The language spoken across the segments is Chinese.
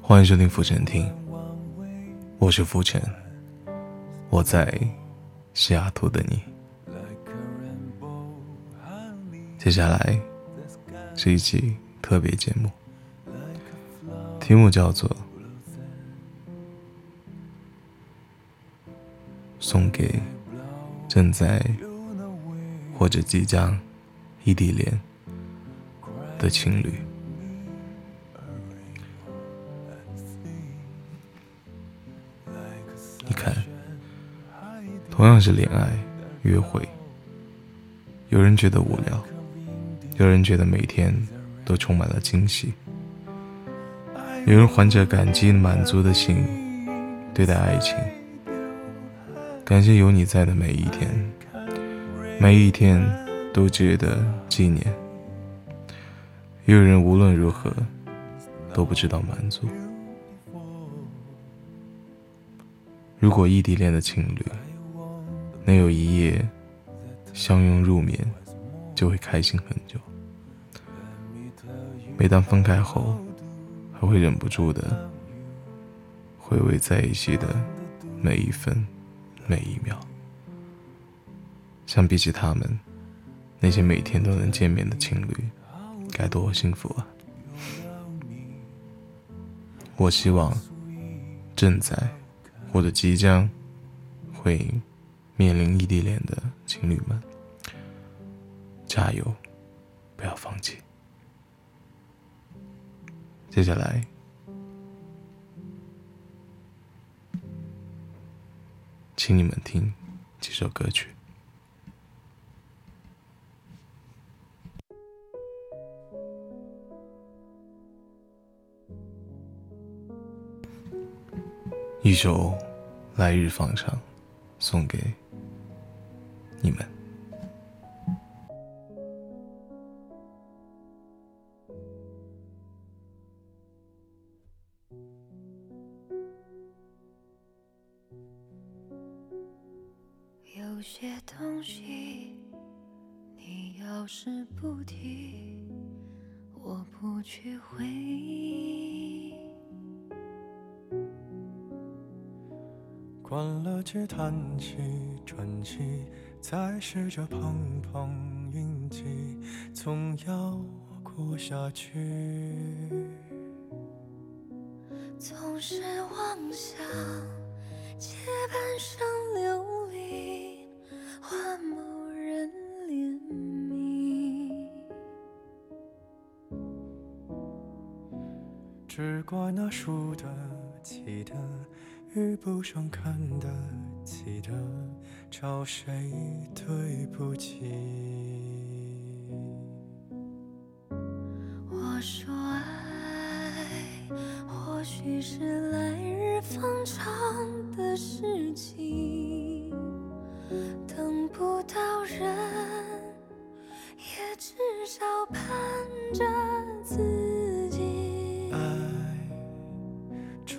欢迎收听浮沉听，我是浮沉，我在西雅图等你。接下来是一期特别节目，题目叫做《送给正在或者即将异地恋的情侣》。你看，同样是恋爱约会，有人觉得无聊，有人觉得每天都充满了惊喜，有人怀着感激满足的心对待爱情，感谢有你在的每一天，每一天都值得纪念。也有人无论如何都不知道满足。如果异地恋的情侣能有一夜相拥入眠，就会开心很久。每当分开后，还会忍不住的回味在一起的每一分每一秒。相比起他们，那些每天都能见面的情侣，该多幸福啊！我希望正在。或者即将会面临异地恋的情侣们，加油，不要放弃。接下来，请你们听几首歌曲。一首《来日方长》，送给你们。有些东西，你要是不提，我不去回忆。关了机，叹气，喘气，再试着碰碰运气，总要过下去。总是妄想借半生流离换某人怜悯，只怪那输得起的。遇不上看得起的，找谁对不起？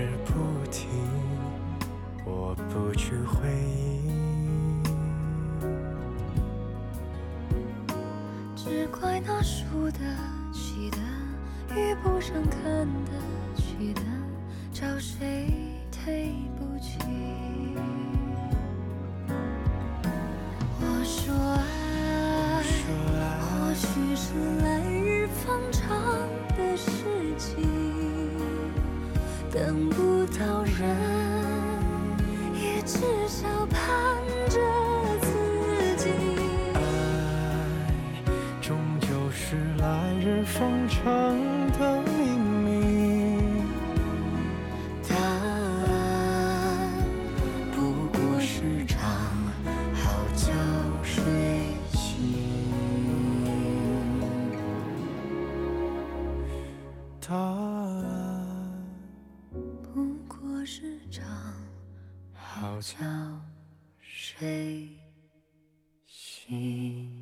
是不停，我不去回忆。只怪那输得起的遇不上看得起的，找谁？要盼着自己。爱终究是来日方长的秘密，答案不过是场好觉睡醒。答觉睡醒。